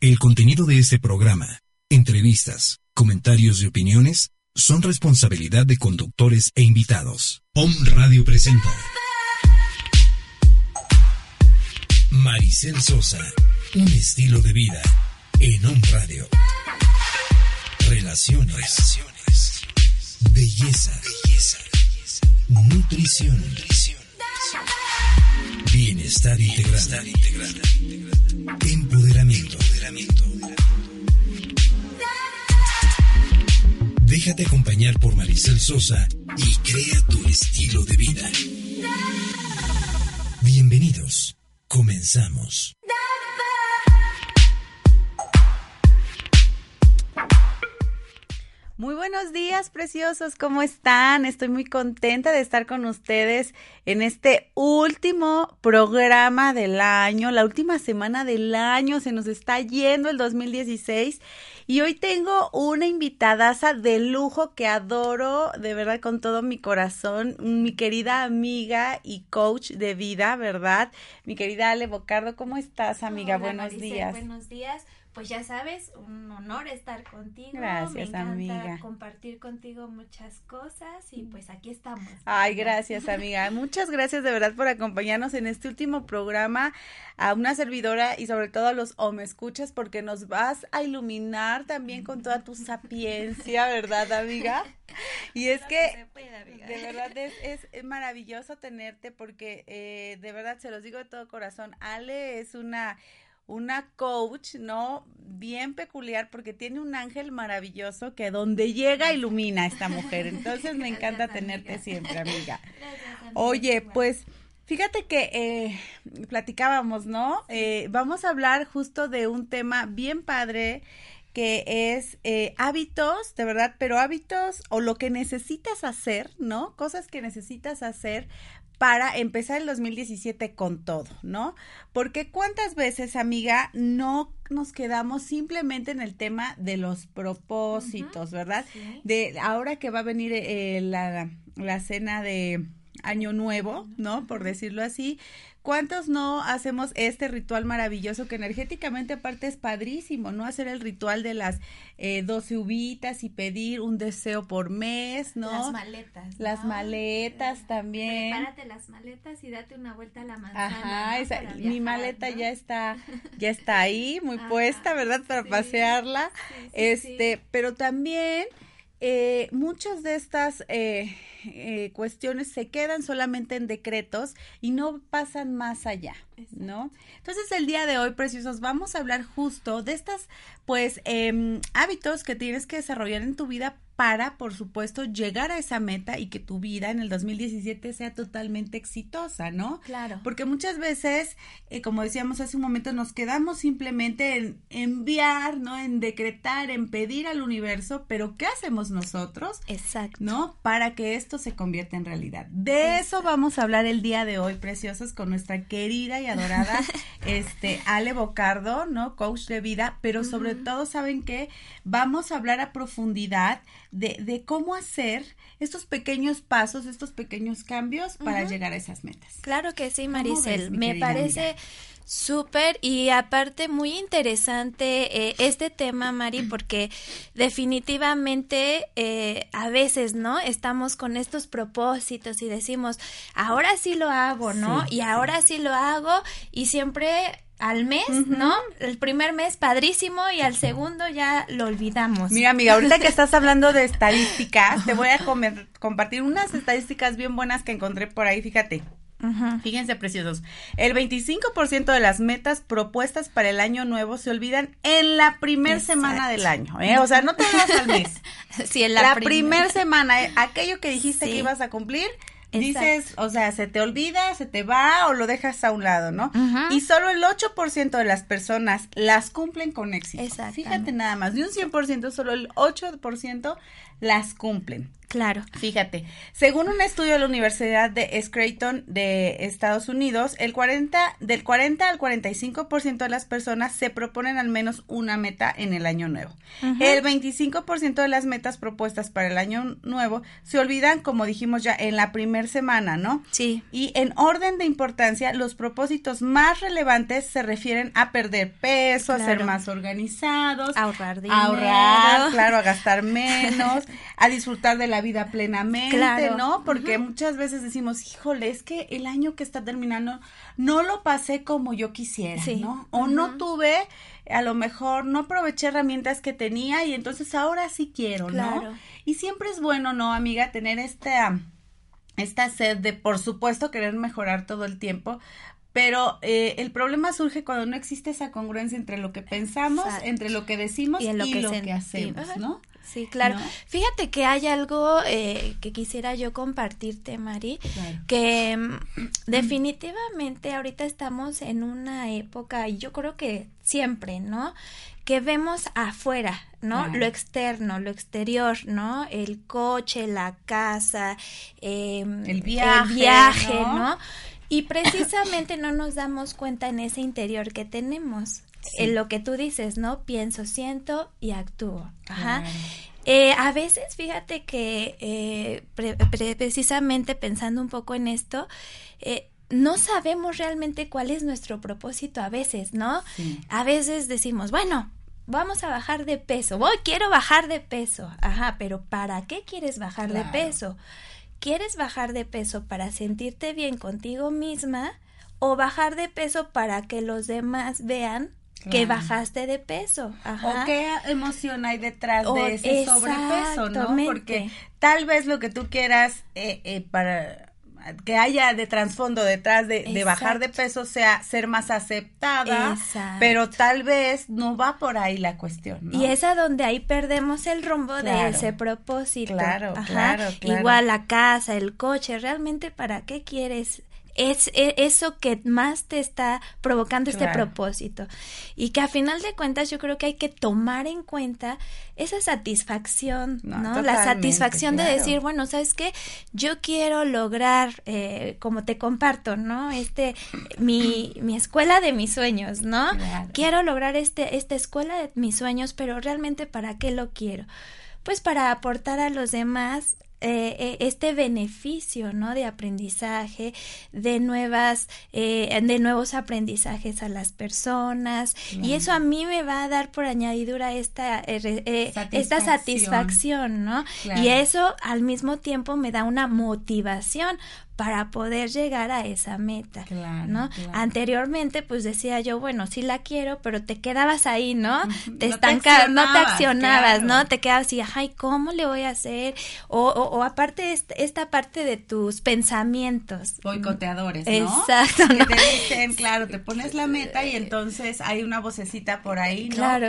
El contenido de este programa, entrevistas, comentarios y opiniones son responsabilidad de conductores e invitados. POM Radio presenta Maricel Sosa, un estilo de vida en OM Radio. Relaciones, belleza, belleza, nutrición, bienestar integral, empoderamiento Déjate acompañar por Maricel Sosa y crea tu estilo de vida. Bienvenidos. Comenzamos. Muy buenos días, preciosos, ¿cómo están? Estoy muy contenta de estar con ustedes en este último programa del año, la última semana del año, se nos está yendo el 2016 y hoy tengo una invitadaza de lujo que adoro de verdad con todo mi corazón, mi querida amiga y coach de vida, ¿verdad? Mi querida Ale Bocardo, ¿cómo estás, amiga? buenos días. Buenos días pues ya sabes, un honor estar contigo. Gracias, Me encanta amiga. compartir contigo muchas cosas y pues aquí estamos. Ay, gracias, amiga. Muchas gracias de verdad por acompañarnos en este último programa a una servidora y sobre todo a los o me escuchas porque nos vas a iluminar también con toda tu sapiencia, ¿verdad, amiga? Y es que, de verdad es, es, maravilloso tenerte porque eh, de verdad se los digo de todo corazón, Ale es una una coach, ¿no? Bien peculiar porque tiene un ángel maravilloso que donde llega ilumina a esta mujer. Entonces me encanta tenerte siempre, amiga. Oye, pues fíjate que eh, platicábamos, ¿no? Eh, vamos a hablar justo de un tema bien padre que es eh, hábitos, de verdad, pero hábitos o lo que necesitas hacer, ¿no? Cosas que necesitas hacer para empezar el 2017 con todo, ¿no? Porque cuántas veces, amiga, no nos quedamos simplemente en el tema de los propósitos, ¿verdad? De ahora que va a venir eh, la, la cena de Año Nuevo, ¿no? Por decirlo así, ¿Cuántos no hacemos este ritual maravilloso que energéticamente aparte es padrísimo, ¿no? Hacer el ritual de las eh, 12 uvitas y pedir un deseo por mes, ¿no? Las maletas. Las maletas también. Prepárate las maletas y date una vuelta a la manzana. Ajá, esa, mi maleta ya está, ya está ahí, muy puesta, ¿verdad? Para pasearla. este, pero también eh, muchas de estas eh, eh, cuestiones se quedan solamente en decretos y no pasan más allá, ¿no? Entonces el día de hoy, preciosos, vamos a hablar justo de estas, pues, eh, hábitos que tienes que desarrollar en tu vida para, por supuesto, llegar a esa meta y que tu vida en el 2017 sea totalmente exitosa, ¿no? Claro. Porque muchas veces, eh, como decíamos hace un momento, nos quedamos simplemente en enviar, ¿no? En decretar, en pedir al universo, pero ¿qué hacemos nosotros? Exacto. ¿No? Para que esto se convierta en realidad. De eso vamos a hablar el día de hoy, preciosos, con nuestra querida y adorada, este, Ale Bocardo, ¿no? Coach de vida, pero sobre todo, ¿saben qué? Vamos a hablar a profundidad de, de, cómo hacer estos pequeños pasos, estos pequeños cambios para uh -huh. llegar a esas metas. Claro que sí, Maricel. Ves, Me parece súper y aparte muy interesante eh, este tema, Mari, porque definitivamente eh, a veces, ¿no? Estamos con estos propósitos y decimos, ahora sí lo hago, ¿no? Sí, y ahora sí lo hago y siempre al mes, uh -huh. ¿no? El primer mes padrísimo y al segundo ya lo olvidamos. Mira, amiga, ahorita que estás hablando de estadísticas, te voy a comer, compartir unas estadísticas bien buenas que encontré por ahí, fíjate. Uh -huh. Fíjense, preciosos. El 25% de las metas propuestas para el año nuevo se olvidan en la primera semana del año, ¿eh? O sea, no te vas al mes. sí, en la, la primera primer semana. ¿eh? Aquello que dijiste sí. que ibas a cumplir, dices, o sea, se te olvida, se te va o lo dejas a un lado, ¿no? Y solo el 8% de las personas las cumplen con éxito. Fíjate nada más, de un 100%, solo el 8% las cumplen. Claro. Fíjate, según un estudio de la Universidad de Scranton de Estados Unidos, el 40, del 40 al 45% de las personas se proponen al menos una meta en el año nuevo. El 25% de las metas propuestas para el año nuevo se olvidan, como dijimos ya, en la primera semana, ¿no? Sí. Y en orden de importancia, los propósitos más relevantes se refieren a perder peso, a ser más organizados, ahorrar dinero. a ahorrar, claro, a gastar menos, a disfrutar de la vida plenamente, ¿no? Porque muchas veces decimos, híjole, es que el año que está terminando no lo pasé como yo quisiera, ¿no? O no tuve, a lo mejor no aproveché herramientas que tenía y entonces ahora sí quiero, ¿no? Y siempre es bueno, ¿no, amiga? Tener esta, esta sed de, por supuesto, querer mejorar todo el tiempo, pero eh, el problema surge cuando no existe esa congruencia entre lo que pensamos, entre lo que decimos y, lo, que, hacemos, ¿no? Sí, claro. Fíjate que hay algo eh, que quisiera yo compartirte, Mari, que mm, definitivamente ahorita estamos en una época, y yo creo que siempre, ¿no? Que vemos afuera, ¿no? Lo externo, lo exterior, ¿no? El coche, la casa, em, el viaje, el viaje ¿no? Y precisamente no nos damos cuenta en ese interior que tenemos. En lo que tú dices, ¿no? Pienso, siento y actúo. Ajá. Eh, a veces, fíjate que eh, precisamente pensando un poco en esto, eh, no sabemos realmente cuál es nuestro propósito a veces, ¿no? A veces decimos, bueno, vamos a bajar de peso, voy, quiero bajar de peso, ajá, pero ¿para qué quieres bajar de peso? ¿Quieres bajar de peso para sentirte bien contigo misma o bajar de peso para que los demás vean que bajaste de peso. O qué emoción hay detrás de ese sobrepeso, ¿no? Porque tal vez lo que tú quieras eh, eh, para que haya de trasfondo detrás de, bajar de peso sea ser más aceptada, pero tal vez no va por ahí la cuestión. ¿no? Y es a donde ahí perdemos el rumbo de ese propósito. Claro, claro, claro. Igual la casa, el coche, realmente para qué quieres es, e, eso que más te está provocando este propósito. Y que a final de cuentas yo creo que hay que tomar en cuenta esa satisfacción, ¿no? La satisfacción de decir, bueno, ¿sabes qué? Yo quiero lograr, eh, como te comparto, ¿no? Este, mi, mi escuela de mis sueños, ¿no? Quiero lograr este, esta escuela de mis sueños, pero realmente ¿para qué lo quiero? Pues para aportar a los demás eh, eh, este beneficio no de aprendizaje de nuevas eh, de nuevos aprendizajes a las personas. Y eso a mí me va a dar por añadidura esta esta satisfacción. no y eso al mismo tiempo me da una motivación para poder llegar a esa meta, ¿no? Anteriormente, pues decía yo, bueno, sí la quiero, pero te quedabas ahí, ¿no? Te estancabas, no te accionabas, ¿no? Te quedabas así, ay, ¿cómo le voy a hacer? O, o, aparte esta parte de tus pensamientos. Boicoteadores, ¿no? Exacto. Que te dicen, claro, te pones la meta y entonces hay una vocecita por ahí, ¿no? Claro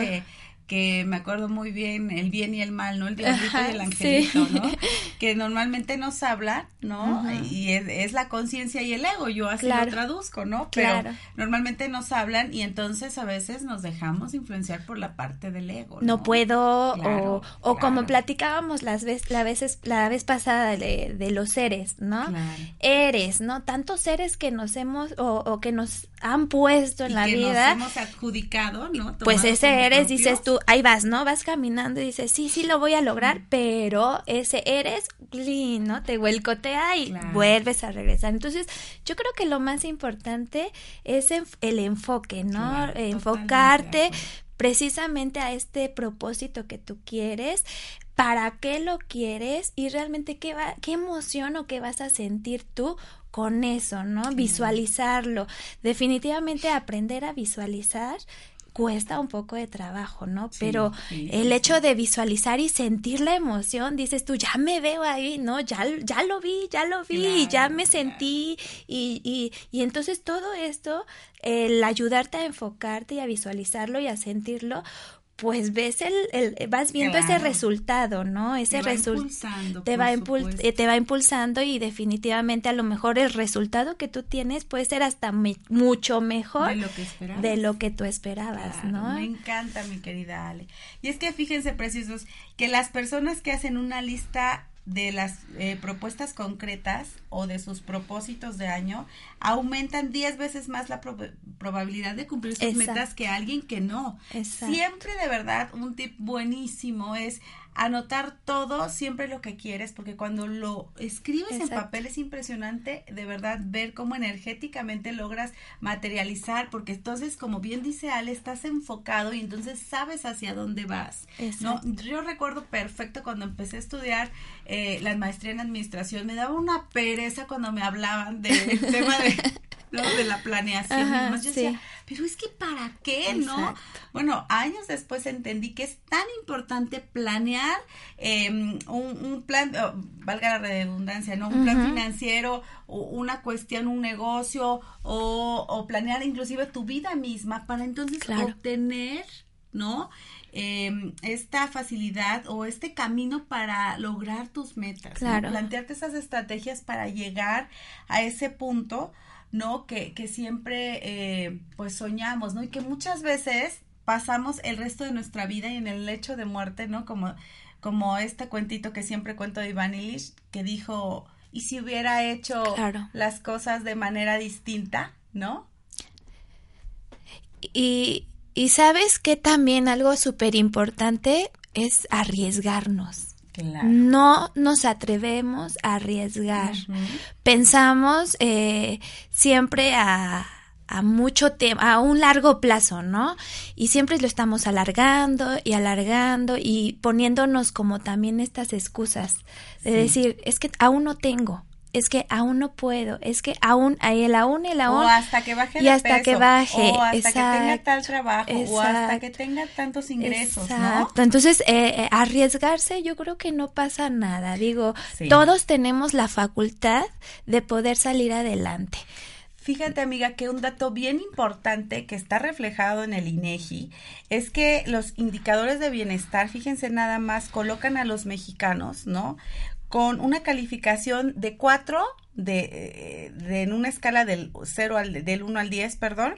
que me acuerdo muy bien el bien y el mal, ¿no? El diablito y el angelito, ¿no? Que normalmente nos habla, ¿no? Y es, la conciencia y el ego, yo así lo traduzco, ¿no? Pero normalmente nos hablan y entonces a veces nos dejamos influenciar por la parte del ego. No, no puedo, o, o como platicábamos las veces, la, veces, la vez pasada de, de los seres, ¿no? Eres, ¿no? Tantos seres que nos hemos, o, o que nos han puesto en la que vida. Nos hemos adjudicado, ¿no? pues ese eres, dices tú, ahí vas, ¿no? Vas caminando y dices, sí, sí lo voy a lograr, pero ese eres, ¿no? Te vuelcotea y vuelves a regresar. Entonces, yo creo que lo más importante es el enfoque, ¿no? Enfocarte precisamente a este propósito que tú quieres, para qué lo quieres y realmente qué, va, qué emoción o qué vas a sentir tú con eso, ¿no? Visualizarlo. Definitivamente aprender a visualizar cuesta un poco de trabajo, ¿no? Pero el hecho de visualizar y sentir la emoción, dices tú, ya me veo ahí, ¿no? Ya, ya lo vi, ya lo vi, ya me sentí y, y, y entonces todo esto, el ayudarte a enfocarte y a visualizarlo y a sentirlo, pues ves el, el vas viendo ese resultado, ¿no? Ese resultado te va eh, te va impulsando y definitivamente a lo mejor el resultado que tú tienes puede ser hasta mucho mejor de lo que esperabas. de lo que tú esperabas, ¿no? Me encanta, mi querida Ale. Y es que fíjense preciosos que las personas que hacen una lista de las eh, propuestas concretas o de sus propósitos de año aumentan 10 veces más la probabilidad de cumplir sus metas que alguien que no. Siempre de verdad un tip buenísimo es anotar todo, siempre lo que quieres, porque cuando lo escribes en papel es impresionante de verdad ver cómo energéticamente logras materializar, porque entonces, como bien dice Ale, estás enfocado y entonces sabes hacia dónde vas. ¿no? Yo recuerdo perfecto cuando empecé a estudiar eh, la maestría en administración, me daba una pereza cuando me hablaban del tema de de la planeación. yo decía, pero es que ¿para qué, no? Bueno, años después entendí que es tan importante planear em, un, plan, oh, valga la redundancia, ¿no? Un plan financiero, una cuestión, un negocio, o, planear inclusive tu vida misma para entonces obtener, ¿no? Em, esta facilidad o este camino para lograr tus metas. Claro. Plantearte esas estrategias para llegar a ese punto ¿no? Que, que siempre eh, pues soñamos, ¿no? Y que muchas veces pasamos el resto de nuestra vida y en el lecho de muerte, ¿no? Como, como este cuentito que siempre cuento de Iván Illich, que dijo, ¿y si hubiera hecho las cosas de manera distinta, ¿no? Y, y sabes que también algo súper importante es arriesgarnos. No nos atrevemos a arriesgar. Pensamos eh, siempre a, a mucho tiempo, a un largo plazo, ¿no? Y siempre lo estamos alargando y alargando y poniéndonos como también estas excusas de decir, es que aún no tengo, es que aún no puedo, es que aún, el aún, el aún. O hasta que baje y hasta que baje. O hasta que tenga tal trabajo, o hasta que tenga tantos ingresos, exacto. Entonces, eh, eh, arriesgarse, yo creo que no pasa nada. Digo, todos tenemos la facultad de poder salir adelante. Fíjate, amiga, que un dato bien importante que está reflejado en el INEGI es que los indicadores de bienestar, fíjense nada más, colocan a los mexicanos, ¿no? Con una calificación de 4 de, eh, de, en una escala del 0 al del 1 al 10, perdón,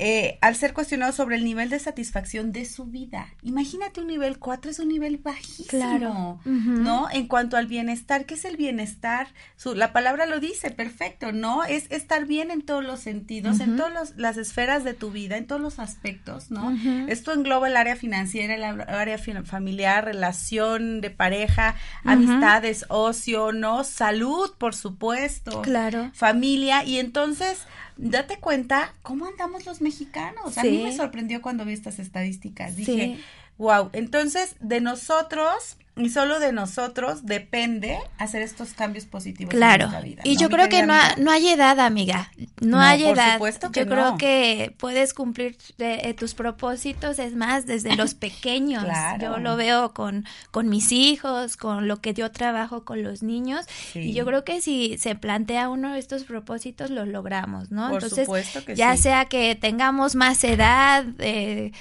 eh, al ser cuestionado sobre el nivel de satisfacción de su vida. Imagínate un nivel 4, es un nivel bajísimo, ¿no? En cuanto al bienestar, ¿qué es el bienestar? Su, la palabra lo dice, perfecto, ¿no? Es estar bien en todos los sentidos, en todas las esferas de tu vida, en todos los aspectos, ¿no? Esto engloba el área financiera, el área familiar, relación de pareja, amistades, ocio, ¿no? Salud, por supuesto. Claro. Familia, y entonces date cuenta cómo andamos los mexicanos. A mí me sorprendió cuando vi estas estadísticas. Dije, wow, entonces de nosotros y solo de nosotros depende hacer estos cambios positivos claro. en nuestra vida. Y yo creo que no, no, hay edad, amiga. No, hay edad. Supuesto que yo creo que puedes cumplir eh, tus propósitos, es más, desde los pequeños. Yo lo veo con, con mis hijos, con lo que yo trabajo con los niños. Y yo creo que si se plantea uno de estos propósitos, los logramos, ¿no? Por Entonces, supuesto que ya sea que tengamos más edad, eh,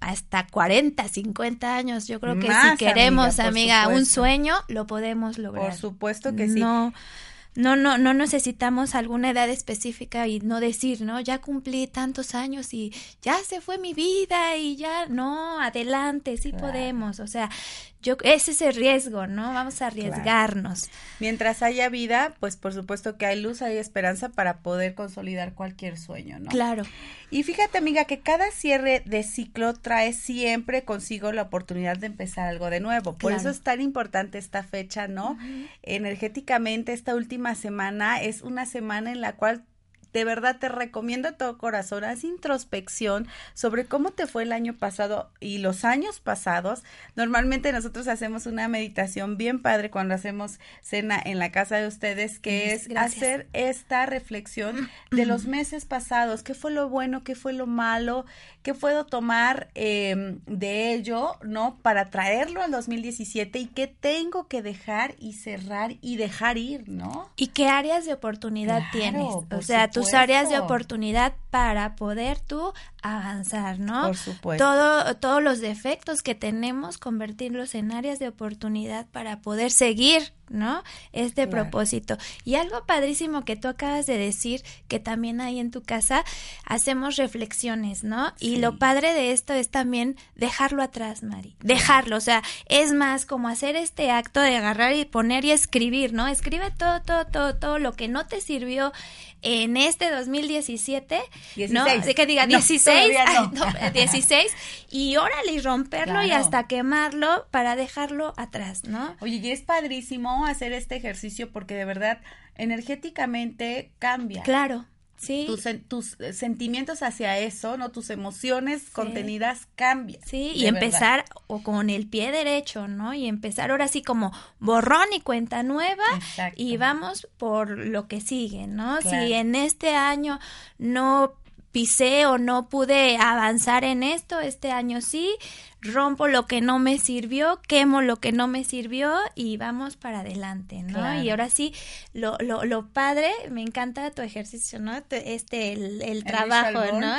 hasta 40, 50 años. Yo creo que si queremos, amiga, un sueño, lo podemos lograr. Por supuesto que sí. No, no, no, no necesitamos alguna edad específica y no decir, no, ya cumplí tantos años y ya se fue mi vida y ya, no, adelante, sí podemos. O sea, yo, ese es el riesgo, ¿no? Vamos a arriesgarnos. Mientras haya vida, pues por supuesto que hay luz, hay esperanza para poder consolidar cualquier sueño, ¿no? Claro. Y fíjate, amiga, que cada cierre de ciclo trae siempre consigo la oportunidad de empezar algo de nuevo. Por eso es tan importante esta fecha, ¿no? Energéticamente, esta última semana es una semana en la cual de verdad te recomiendo a todo corazón, haz introspección sobre cómo te fue el año pasado y los años pasados. Normalmente nosotros hacemos una meditación bien padre cuando hacemos cena en la casa de ustedes, que es hacer esta reflexión de los meses pasados, qué fue lo bueno, qué fue lo malo, qué puedo tomar em, de ello, ¿no? Para traerlo al 2017 y qué tengo que dejar y cerrar y dejar ir, ¿no? Y qué áreas de oportunidad tienes. O sea, tus áreas de oportunidad para poder tú avanzar, ¿no? Por supuesto. Todo, todos los defectos que tenemos, convertirlos en áreas de oportunidad para poder seguir, ¿no? Este propósito. Y algo padrísimo que tú acabas de decir, que también hay en tu casa, hacemos reflexiones, ¿no? Y lo padre de esto es también dejarlo atrás, Mari. Dejarlo, o sea, es más como hacer este acto de agarrar y poner y escribir, ¿no? Escribe todo, todo, todo, todo lo que no te sirvió en este 2017, 16. ¿no? Que diga 16, no, 16 y órale y romperlo y hasta quemarlo para dejarlo atrás, ¿no? Oye, y es padrísimo hacer este ejercicio porque de verdad energéticamente cambia. Claro. Sí. Tus, tus, sentimientos hacia eso, ¿no? Tus emociones contenidas cambian. Sí, y empezar o con el pie derecho, ¿no? Y empezar ahora sí como borrón y cuenta nueva y vamos por lo que sigue, ¿no? Si en este año no pisé o no pude avanzar en esto, este año sí, rompo lo que no me sirvió, quemo lo que no me sirvió y vamos para adelante, ¿no? Y ahora sí, lo, lo, lo padre, me encanta tu ejercicio, ¿no? Este, el, trabajo, ¿no?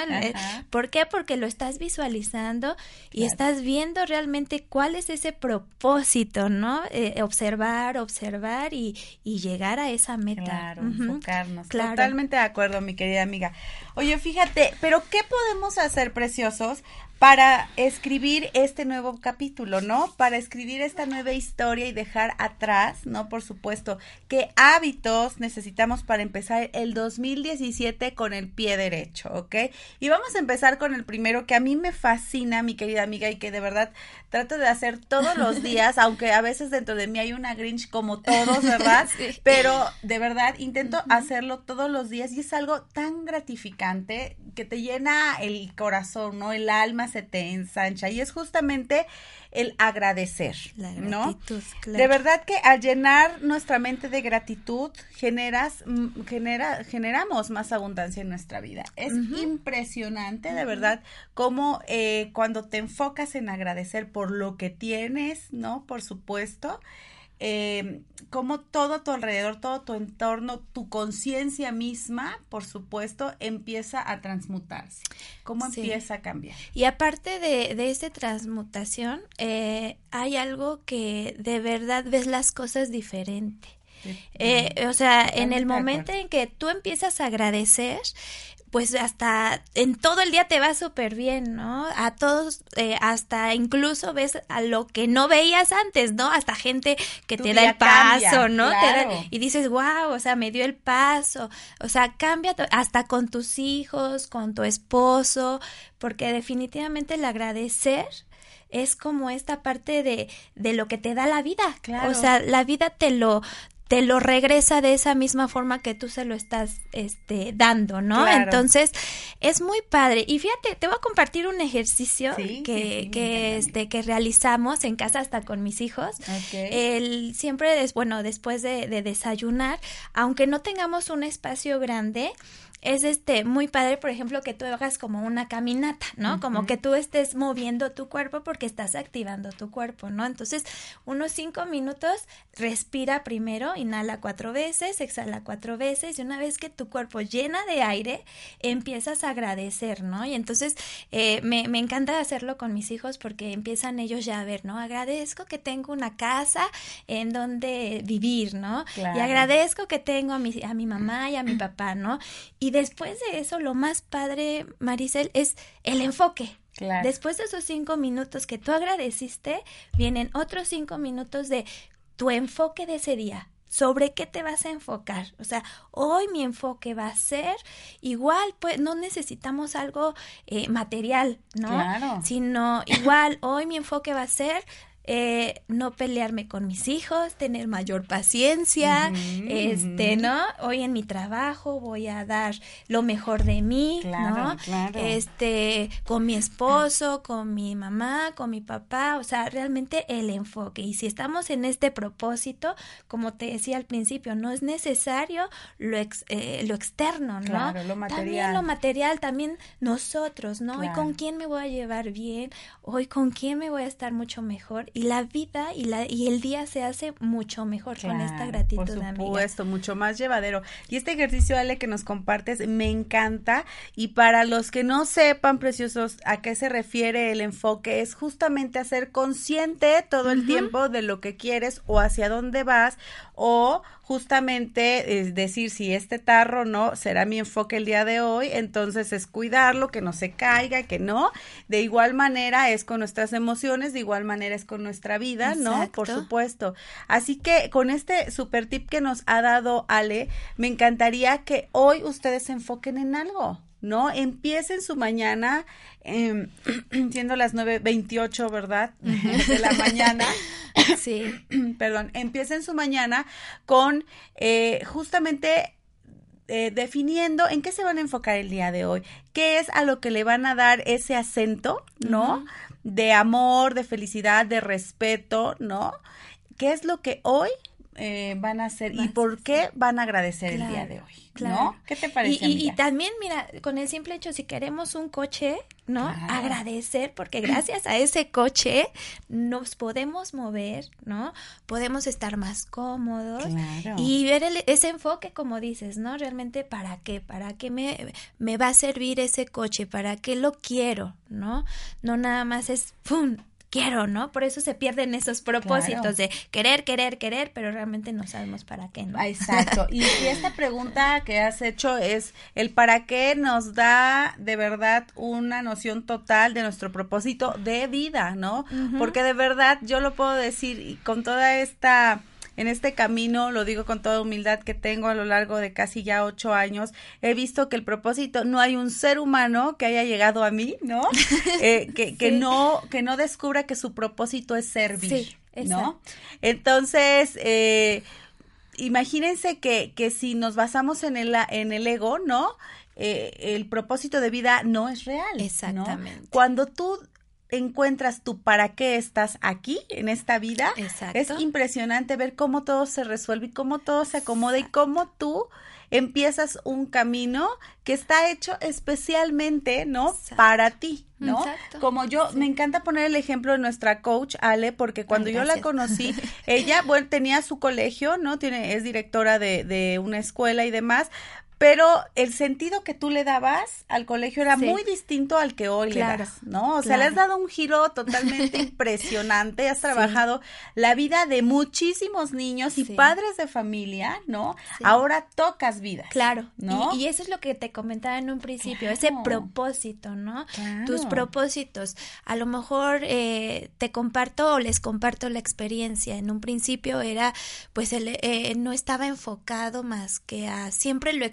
¿Por qué? Porque lo estás visualizando y estás viendo realmente cuál es ese propósito, ¿no? Eh, observar, observar y, y, llegar a esa meta. Claro, enfocarnos. Totalmente de acuerdo, mi querida amiga. Oye, fíjate, pero ¿qué podemos hacer, preciosos? Para escribir este nuevo capítulo, ¿no? Para escribir esta nueva historia y dejar atrás, ¿no? Por supuesto, qué hábitos necesitamos para empezar el 2017 con el pie derecho, ¿ok? Y vamos a empezar con el primero que a mí me fascina, mi querida amiga, y que de verdad trato de hacer todos los días, aunque a veces dentro de mí hay una Grinch como todos, ¿verdad? Pero de verdad intento hacerlo todos los días y es algo tan gratificante que te llena el corazón, ¿no? El alma se te ensancha y es justamente el agradecer, ¿no? De verdad que al llenar nuestra mente de gratitud generas mm, genera generamos más abundancia en nuestra vida. Es impresionante, de verdad, cómo eh, cuando te enfocas en agradecer por lo que tienes, ¿no? Por supuesto, eh, como todo a tu alrededor, todo tu entorno, tu conciencia misma, por supuesto, empieza a transmutarse. ¿Cómo empieza a cambiar? Y aparte de, de esta transmutación, eh, hay algo que de verdad ves las cosas diferente. Eh, o sea, en el momento en que tú empiezas a agradecer, pues hasta en todo el día te va súper bien, ¿no? A todos, eh, hasta incluso ves a lo que no veías antes, ¿no? Hasta gente que te da el paso, ¿no? y dices, wow, o sea, me dio el paso, o sea, cambia hasta con tus hijos, con tu esposo, porque definitivamente el agradecer es como esta parte de, de lo que te da la vida. Claro. O sea, la vida te lo, te lo regresa de esa misma forma que tú se lo estás este, dando, ¿no? Entonces, es muy padre. Y fíjate, te voy a compartir un ejercicio que, que, este, que realizamos en casa hasta con mis hijos. El, siempre, bueno, después de, de desayunar, aunque no tengamos un espacio grande, es este muy padre, por ejemplo, que tú hagas como una caminata, ¿no? Como que tú estés moviendo tu cuerpo porque estás activando tu cuerpo, ¿no? Entonces, unos cinco minutos, respira primero, inhala cuatro veces, exhala cuatro veces, y una vez que tu cuerpo llena de aire, empiezas a agradecer, ¿no? Y entonces, eh, me, me encanta hacerlo con mis hijos porque empiezan ellos ya a ver, ¿no? Agradezco que tengo una casa en donde vivir, ¿no? Y agradezco que tengo a mi, a mi mamá y a mi papá, ¿no? Y y después de eso, lo más padre, Maricel, es el enfoque. Después de esos cinco minutos que tú agradeciste, vienen otros cinco minutos de tu enfoque de ese día. ¿Sobre qué te vas a enfocar? O sea, hoy mi enfoque va a ser igual, pues no necesitamos algo eh, material, ¿no? Claro. Sino igual, hoy mi enfoque va a ser eh, no pelearme con mis hijos, tener mayor paciencia, este, ¿no? Hoy en mi trabajo voy a dar lo mejor de mí, ¿no? Este, con mi esposo, con mi mamá, con mi papá, o sea, realmente el enfoque. Y si estamos en este propósito, como te decía al principio, no es necesario lo, eh, lo externo, ¿no? lo material. También lo material, también nosotros, ¿no? Hoy con quién me voy a llevar bien, hoy con quién me voy a estar mucho mejor y la vida y la y el día se hace mucho mejor con esta gratitud por supuesto mucho más llevadero. Y este ejercicio Ale que nos compartes me encanta. Y para los que no sepan preciosos a qué se refiere el enfoque es justamente hacer consciente todo el tiempo de lo que quieres o hacia dónde vas o justamente es decir si este tarro no será mi enfoque el día de hoy, entonces es cuidarlo, que no se caiga, que no. De igual manera es con nuestras emociones, de igual manera es con nuestra vida, ¿no? Por supuesto. Así que con este super tip que nos ha dado Ale, me encantaría que hoy ustedes se enfoquen en algo. ¿No? Empiecen su mañana, eh, siendo las 9.28, ¿verdad? De la mañana. Sí. Perdón, empiecen su mañana con eh, justamente eh, definiendo en qué se van a enfocar el día de hoy, qué es a lo que le van a dar ese acento, ¿no? De amor, de felicidad, de respeto, ¿no? ¿Qué es lo que hoy eh, van a hacer y por qué van a agradecer el día de hoy? ¿No? ¿Qué te parece? Y, y, también, mira, con el simple hecho, si queremos un coche, ¿no? Agradecer, porque gracias a ese coche nos podemos mover, ¿no? Podemos estar más cómodos y ver ese enfoque, como dices, ¿no? Realmente, ¿para qué? ¿Para qué me, me va a servir ese coche? ¿Para qué lo quiero? ¿No? No nada más es, ¡pum! Quiero, ¿no? Por eso se pierden esos propósitos de querer, querer, querer, pero realmente no sabemos para qué, ¿no? Exacto. Y, esta pregunta que has hecho es, el para qué nos da de verdad una noción total de nuestro propósito de vida, ¿no? Porque de verdad yo lo puedo decir con toda esta en este camino, lo digo con toda humildad que tengo a lo largo de casi ya ocho años, he visto que el propósito, no hay un ser humano que haya llegado a mí, ¿no? Eh, que, que no, que no descubra que su propósito es servir, ¿no? Entonces, eh, imagínense que, que si nos basamos en el, en el ego, ¿no? Eh, el propósito de vida no es real. Exactamente. Cuando tú encuentras tú para qué estás aquí en esta vida, es impresionante ver cómo todo se resuelve y cómo todo se acomoda y cómo tú empiezas un camino que está hecho especialmente, ¿no? Para ti, ¿no? Como yo, me encanta poner el ejemplo de nuestra coach Ale, porque cuando yo la conocí, ella, bueno, tenía su colegio, ¿no? Tiene, es directora de, de una escuela y demás, pero el sentido que tú le dabas al colegio era muy distinto al que hoy le das, ¿no? O sea, le has dado un giro totalmente impresionante, has trabajado la vida de muchísimos niños y padres de familia, ¿no? Ahora tocas vidas. Claro, ¿no? Y, eso es lo que te comentaba en un principio, ese propósito, ¿no? Tus propósitos. A lo mejor eh, te comparto o les comparto la experiencia. En un principio era, pues, el, eh, no estaba enfocado más que a siempre lo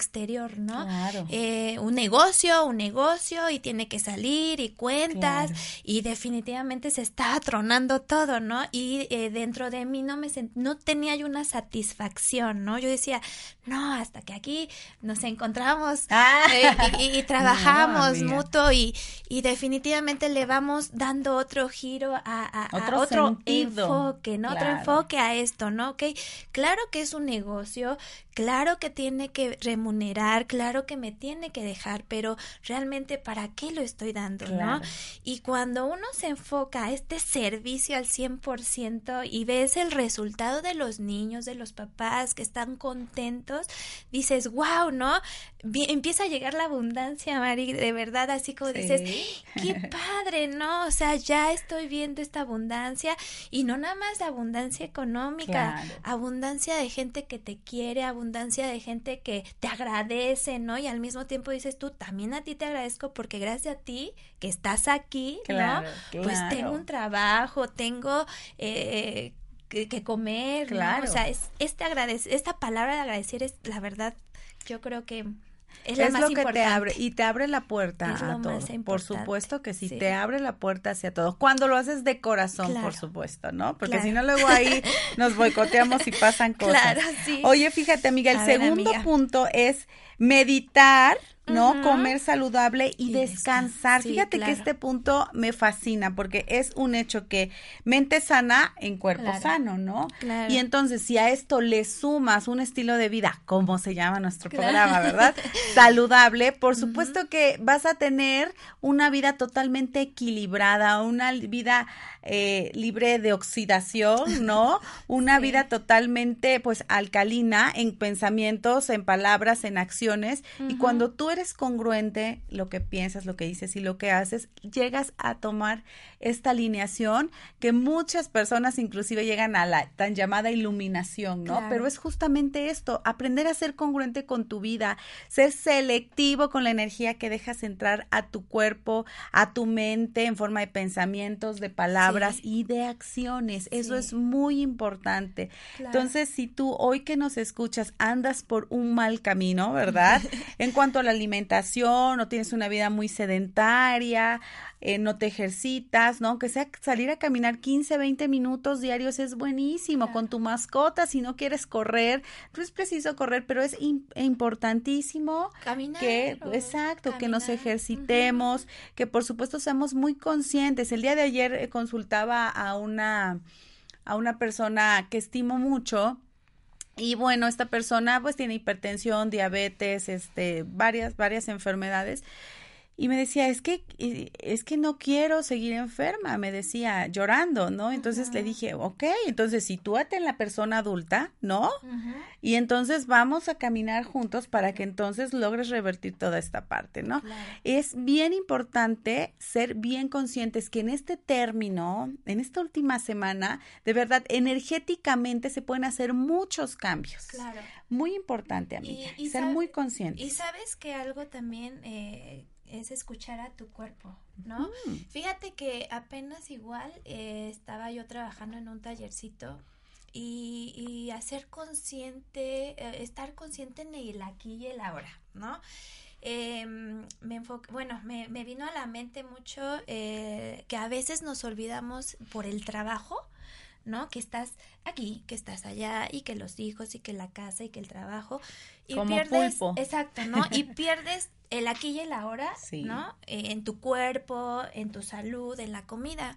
¿no? Eh, un negocio, un negocio y tiene que salir y cuentas y definitivamente se estaba tronando todo, ¿no? Y eh, dentro de mí no me no tenía yo una satisfacción, ¿no? Yo decía, no, hasta que aquí nos encontramos ah. eh, y, trabajamos mutuo y, y definitivamente le vamos dando otro giro a, otro, enfoque, ¿no? Otro enfoque a esto, ¿no? Ok, claro que es un negocio, claro que tiene que remunerar, claro que me tiene que dejar, pero realmente para qué lo estoy dando, ¿no? Y cuando uno se enfoca a este servicio al 100% y ves el resultado de los niños, de los papás que están contentos, dices, wow, ¿no? Empieza a llegar la abundancia, Mari, de verdad, así como dices, qué padre, ¿no? O sea, ya estoy viendo esta abundancia y no nada más abundancia económica, abundancia de gente que te quiere, abundancia de gente que te agradece, ¿no? Y al mismo tiempo dices tú, también a ti te agradezco porque gracias a ti que estás aquí, ¿no? Pues tengo un trabajo, tengo... Eh, que, comer, claro. O sea, es, este agradece, esta palabra de agradecer es la verdad, yo creo que es, la más lo que te abre y te abre la puerta a todo. Por supuesto que sí, te abre la puerta hacia todo. Cuando lo haces de corazón, por supuesto, ¿no? Porque si no luego ahí nos boicoteamos y pasan cosas. Claro, sí. Oye, fíjate, amiga, el segundo punto es meditar ¿no? Comer saludable y, descansar. Fíjate que este punto me fascina porque es un hecho que mente sana en cuerpo sano, ¿no? Y entonces si a esto le sumas un estilo de vida, como se llama nuestro programa, ¿verdad? saludable, por supuesto que vas a tener una vida totalmente equilibrada, una vida eh, libre de oxidación, ¿no? Una vida totalmente, pues, alcalina en pensamientos, en palabras, en acciones. Y cuando tú eres congruente, lo que piensas, lo que dices y lo que haces, llegas a tomar esta alineación que muchas personas inclusive llegan a la tan llamada iluminación, ¿no? Pero es justamente esto, aprender a ser congruente con tu vida, ser selectivo con la energía que dejas entrar a tu cuerpo, a tu mente en forma de pensamientos, de palabras y de acciones. Eso es muy importante. Entonces, si tú hoy que nos escuchas andas por un mal camino, ¿verdad? en cuanto a la alimentación o tienes una vida muy sedentaria, eh, no te ejercitas, ¿no? Que sea salir a caminar 15, 20 minutos diarios es buenísimo con tu mascota. Si no quieres correr, no es preciso correr, pero es importantísimo caminar, que, exacto, que nos ejercitemos, que por supuesto seamos muy conscientes. El día de ayer eh, consultaba a una, a una persona que estimo mucho. Y bueno, esta persona pues tiene hipertensión, diabetes, este, varias, varias enfermedades. Y me decía, es que, es que no quiero seguir enferma, me decía, llorando, ¿no? Entonces le dije, ok, entonces sitúate en la persona adulta, ¿no? Y entonces vamos a caminar juntos para que entonces logres revertir toda esta parte, ¿no? Es bien importante ser bien conscientes que en este término, en esta última semana, de verdad, energéticamente se pueden hacer muchos cambios. Claro. Muy importante, amiga, y, ser muy conscientes. Y sabes que algo también... Eh, es escuchar a tu cuerpo, ¿no? Fíjate que apenas igual eh, estaba yo trabajando en un tallercito y, y hacer consciente, eh, estar consciente en el aquí y el ahora, ¿no? Em, me bueno, me, me, vino a la mente mucho eh, que a veces nos olvidamos por el trabajo, ¿no? Que estás aquí, que estás allá y que los hijos y que la casa y que el trabajo y Como pierdes, pulpo. exacto, ¿no? Y pierdes el aquí y el ahora, ¿no? Eh, en tu cuerpo, en tu salud, en la comida.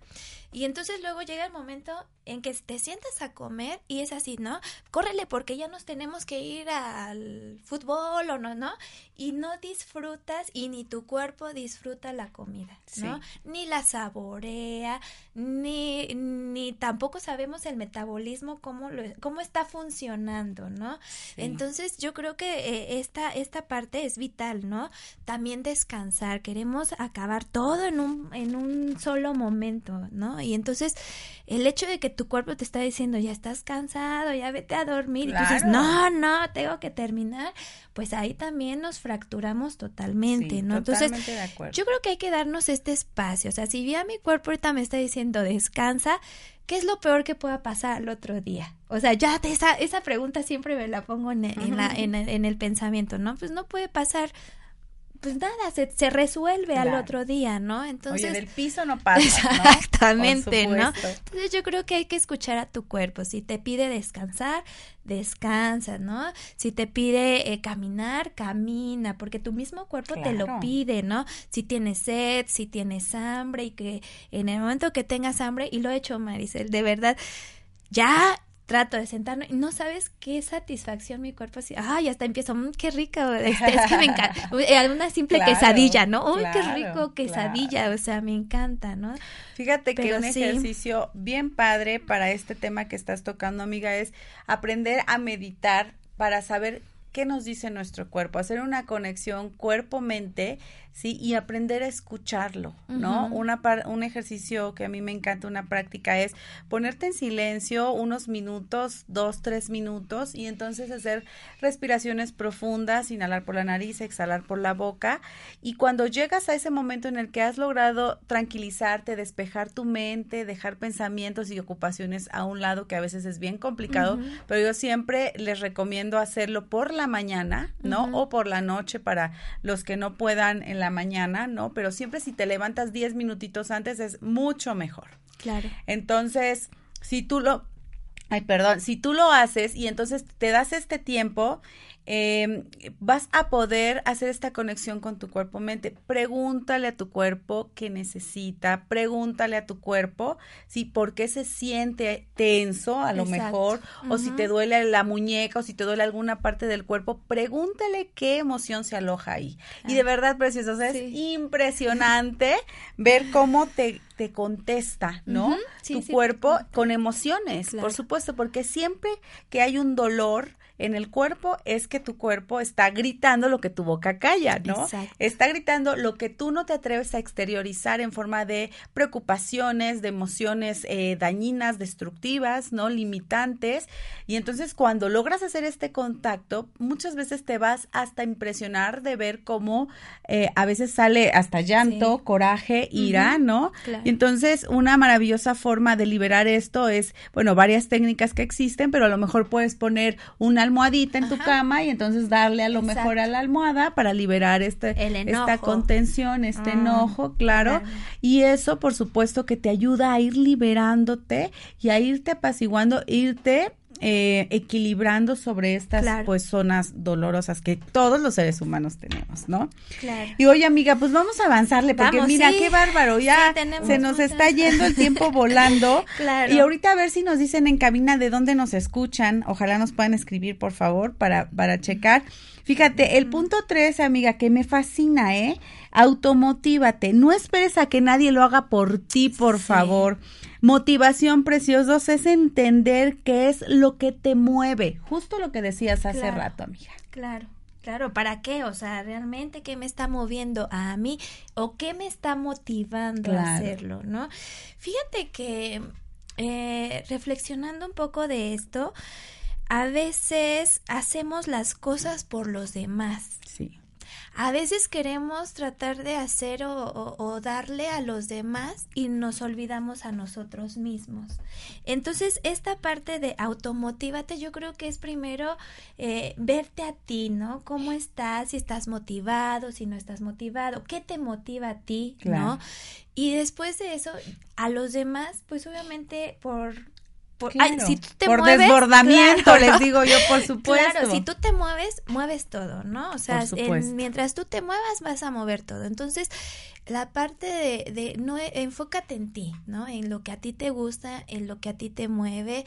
Y entonces luego llega el momento en que te sientas a comer y es así, ¿no? Córrele porque ya nos tenemos que ir al fútbol o no, ¿no? Y no disfrutas y ni tu cuerpo disfruta la comida, ¿no? Ni la saborea, ni, ni tampoco sabemos el metabolismo, cómo, lo, cómo está funcionando, ¿no? Entonces yo creo que eh, esta, esta parte es vital, ¿no? También descansar, queremos acabar todo en un, en un solo momento, ¿no? Y entonces el hecho de que tu cuerpo te está diciendo, ya estás cansado, ya vete a dormir, y tú dices, no, no, tengo que terminar, pues ahí también nos fracturamos totalmente, ¿no? Entonces, yo creo que hay que darnos este espacio, o sea, si ya mi cuerpo ahorita me está diciendo, descansa, ¿qué es lo peor que pueda pasar al otro día? O sea, ya esa, esa pregunta siempre me la pongo en, la, en, en el pensamiento, ¿no? Pues no puede pasar pues nada, se, se resuelve al otro día, ¿no? Entonces. Oye, del piso no pasa. Exactamente, ¿no? Entonces yo creo que hay que escuchar a tu cuerpo. Si te pide descansar, descansa, ¿no? Si te pide eh, caminar, camina, porque tu mismo cuerpo te lo pide, ¿no? Si tienes sed, si tienes hambre y que en el momento que tengas hambre, y lo he hecho, Maricel, de verdad, ya trato de sentarme y no sabes qué satisfacción mi cuerpo así, ay, hasta empiezo, mmm, qué rico, este, es que me encanta, eh, una simple quesadilla, ¿no? Uy, qué rico quesadilla, o sea, me encanta, ¿no? Fíjate que un ejercicio bien padre para este tema que estás tocando, amiga, es aprender a meditar para saber qué nos dice nuestro cuerpo, hacer una conexión cuerpo-mente ¿sí? Y aprender a escucharlo, ¿no? una un ejercicio que a mí me encanta, una práctica es ponerte en silencio unos minutos, dos, tres minutos, y entonces hacer respiraciones profundas, inhalar por la nariz, exhalar por la boca, y cuando llegas a ese momento en el que has logrado tranquilizarte, despejar tu mente, dejar pensamientos y ocupaciones a un lado, que a veces es bien complicado, pero yo siempre les recomiendo hacerlo por la mañana, ¿no? O por la noche para los que no puedan en la mañana, ¿no? Pero siempre si te levantas 10 minutitos antes es mucho mejor. Claro. Entonces, si tú lo, ay, perdón, si tú lo haces y entonces te das este tiempo, eh, vas a poder hacer esta conexión con tu cuerpo-mente. Pregúntale a tu cuerpo qué necesita, pregúntale a tu cuerpo si por qué se siente tenso a lo mejor, o si te duele la muñeca, o si te duele alguna parte del cuerpo, pregúntale qué emoción se aloja ahí. Y de verdad, precioso, es impresionante ver cómo te te contesta, ¿no? tu cuerpo con emociones, por supuesto, porque siempre que hay un dolor, en el cuerpo es que tu cuerpo está gritando lo que tu boca calla, ¿no? Está gritando lo que tú no te atreves a exteriorizar en forma de preocupaciones, de emociones eh, dañinas, destructivas, ¿no? Limitantes. Y entonces cuando logras hacer este contacto, muchas veces te vas hasta impresionar de ver cómo eh, a veces sale hasta llanto, coraje, ira, ¿no? Y entonces una maravillosa forma de liberar esto es, bueno, varias técnicas que existen, pero a lo mejor puedes poner una almohadita en tu cama y entonces darle a lo mejor a la almohada para liberar este, esta contención, este ah, enojo, claro. Y eso, por supuesto, que te ayuda a ir liberándote y a irte apaciguando, irte eh, equilibrando sobre estas pues zonas dolorosas que todos los seres humanos tenemos, ¿no? Claro. Y oye amiga, pues vamos a avanzarle porque mira qué bárbaro, ya se nos está yendo el tiempo volando. claro. Y ahorita a ver si nos dicen en cabina de dónde nos escuchan, ojalá nos puedan escribir por favor para para checar. Fíjate, el punto tres, amiga, que me fascina, ¿eh? Automotívate, no esperes a que nadie lo haga por ti, por favor. Motivación preciosos es entender qué es lo que te mueve, justo lo que decías hace rato, amiga. Claro. Claro, ¿para qué? O sea, realmente qué me está moviendo a mí o qué me está motivando a hacerlo, ¿no? Fíjate que eh, reflexionando un poco de esto, a veces hacemos las cosas por los demás. Sí a veces queremos tratar de hacer o, darle a los demás y nos olvidamos a nosotros mismos. Entonces, esta parte de automotívate, yo creo que es primero eh, verte a ti, ¿no? ¿Cómo estás? Si estás motivado, si no estás motivado, ¿qué te motiva a ti, ¿no? Y después de eso, a los demás, pues obviamente por por, si tú te por desbordamiento, les digo yo, por supuesto. Claro, si tú te mueves, mueves todo, ¿no? O sea, mientras tú te muevas, vas a mover todo. Entonces, la parte de, de, no enfócate en ti, ¿no? En lo que a ti te gusta, en lo que a ti te mueve,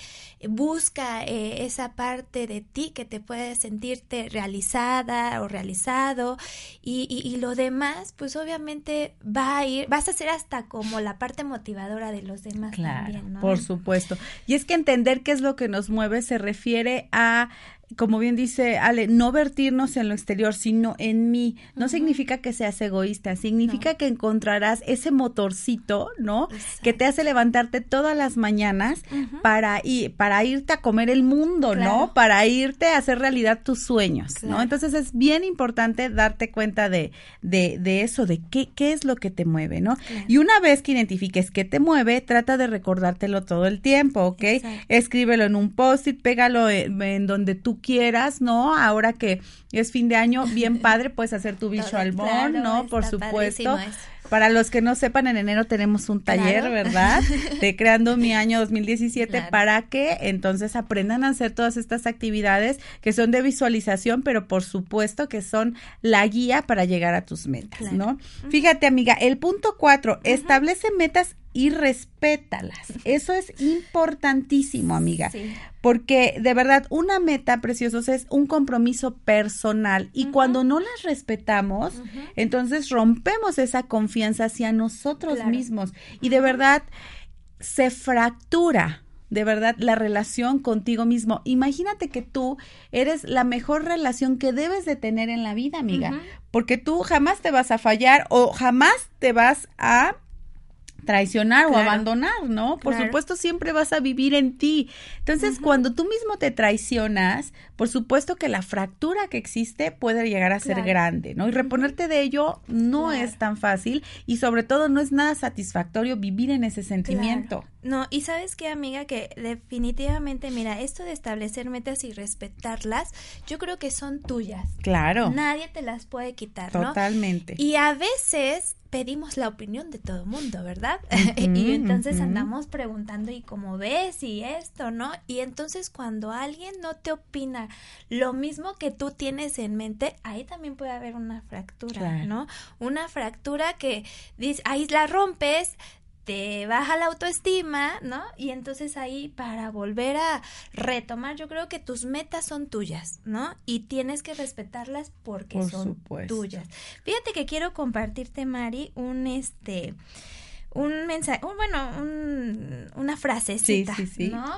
busca eh, esa parte de ti que te puede sentirte realizada o realizado y, y, lo demás, pues obviamente va a ir, vas a ser hasta como la parte motivadora de los demás también, ¿no? Por supuesto. Y es que entender qué es lo que nos mueve se refiere a como bien dice Ale, no vertirnos en lo exterior, sino en mí. No significa que seas egoísta, significa que encontrarás ese motorcito, ¿no? Que te hace levantarte todas las mañanas para, ir, para irte a comer el mundo, ¿no? Para irte a hacer realidad tus sueños, ¿no? Entonces es bien importante darte cuenta de, de, de eso, de qué, qué es lo que te mueve, ¿no? Y una vez que identifiques qué te mueve, trata de recordártelo todo el tiempo, ¿ok? Escríbelo en un post-it, pégalo en donde tú quieras, ¿no? Ahora que es fin de año, bien padre, puedes hacer tu visual ¿no? Por supuesto. Para los que no sepan, en enero tenemos un taller, ¿verdad? De Creando mi año 2017 para que entonces aprendan a hacer todas estas actividades que son de visualización, pero por supuesto que son la guía para llegar a tus metas, ¿no? Fíjate, amiga, el punto cuatro, establece metas y respétalas. Eso es importantísimo, amiga. Porque de verdad, una meta, preciosos, es un compromiso personal. Y cuando no las respetamos, entonces rompemos esa confianza hacia nosotros mismos. Y de verdad, se fractura de verdad la relación contigo mismo. Imagínate que tú eres la mejor relación que debes de tener en la vida, amiga, porque tú jamás te vas a fallar o jamás te vas a traicionar o abandonar, ¿no? Por supuesto, siempre vas a vivir en ti. Entonces, cuando tú mismo te traicionas, por supuesto que la fractura que existe puede llegar a ser grande, ¿no? Y reponerte de ello no es tan fácil y sobre todo no es nada satisfactorio vivir en ese sentimiento. No, y sabes qué, amiga, que definitivamente, mira, esto de establecer metas y respetarlas, yo creo que son tuyas. Claro. Nadie te las puede quitar, ¿no? Totalmente. Y a veces pedimos la opinión de todo el mundo, ¿verdad? y entonces andamos preguntando, ¿y cómo ves? Y esto, ¿no? Y entonces cuando alguien no te opina lo mismo que tú tienes en mente, ahí también puede haber una fractura, ¿no? Una fractura que dice, ahí la rompes, te baja la autoestima, ¿no? Y entonces ahí para volver a retomar, yo creo que tus metas son tuyas, ¿no? Y tienes que respetarlas porque son tuyas. Fíjate que quiero compartirte, Mari, un este un mensaje, bueno, un, una frasecita. Sí, sí, sí. ¿no?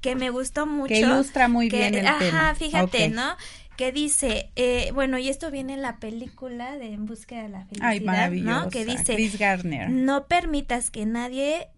Que, me gustó mucho. Que ilustra muy bien el ajá, tema. fíjate, ¿no? Que dice, eh, bueno, y esto viene en la película de En búsqueda de la felicidad, Ay, maravillosa. ¿no? Que dice, Chris Gardner. no permitas que nadie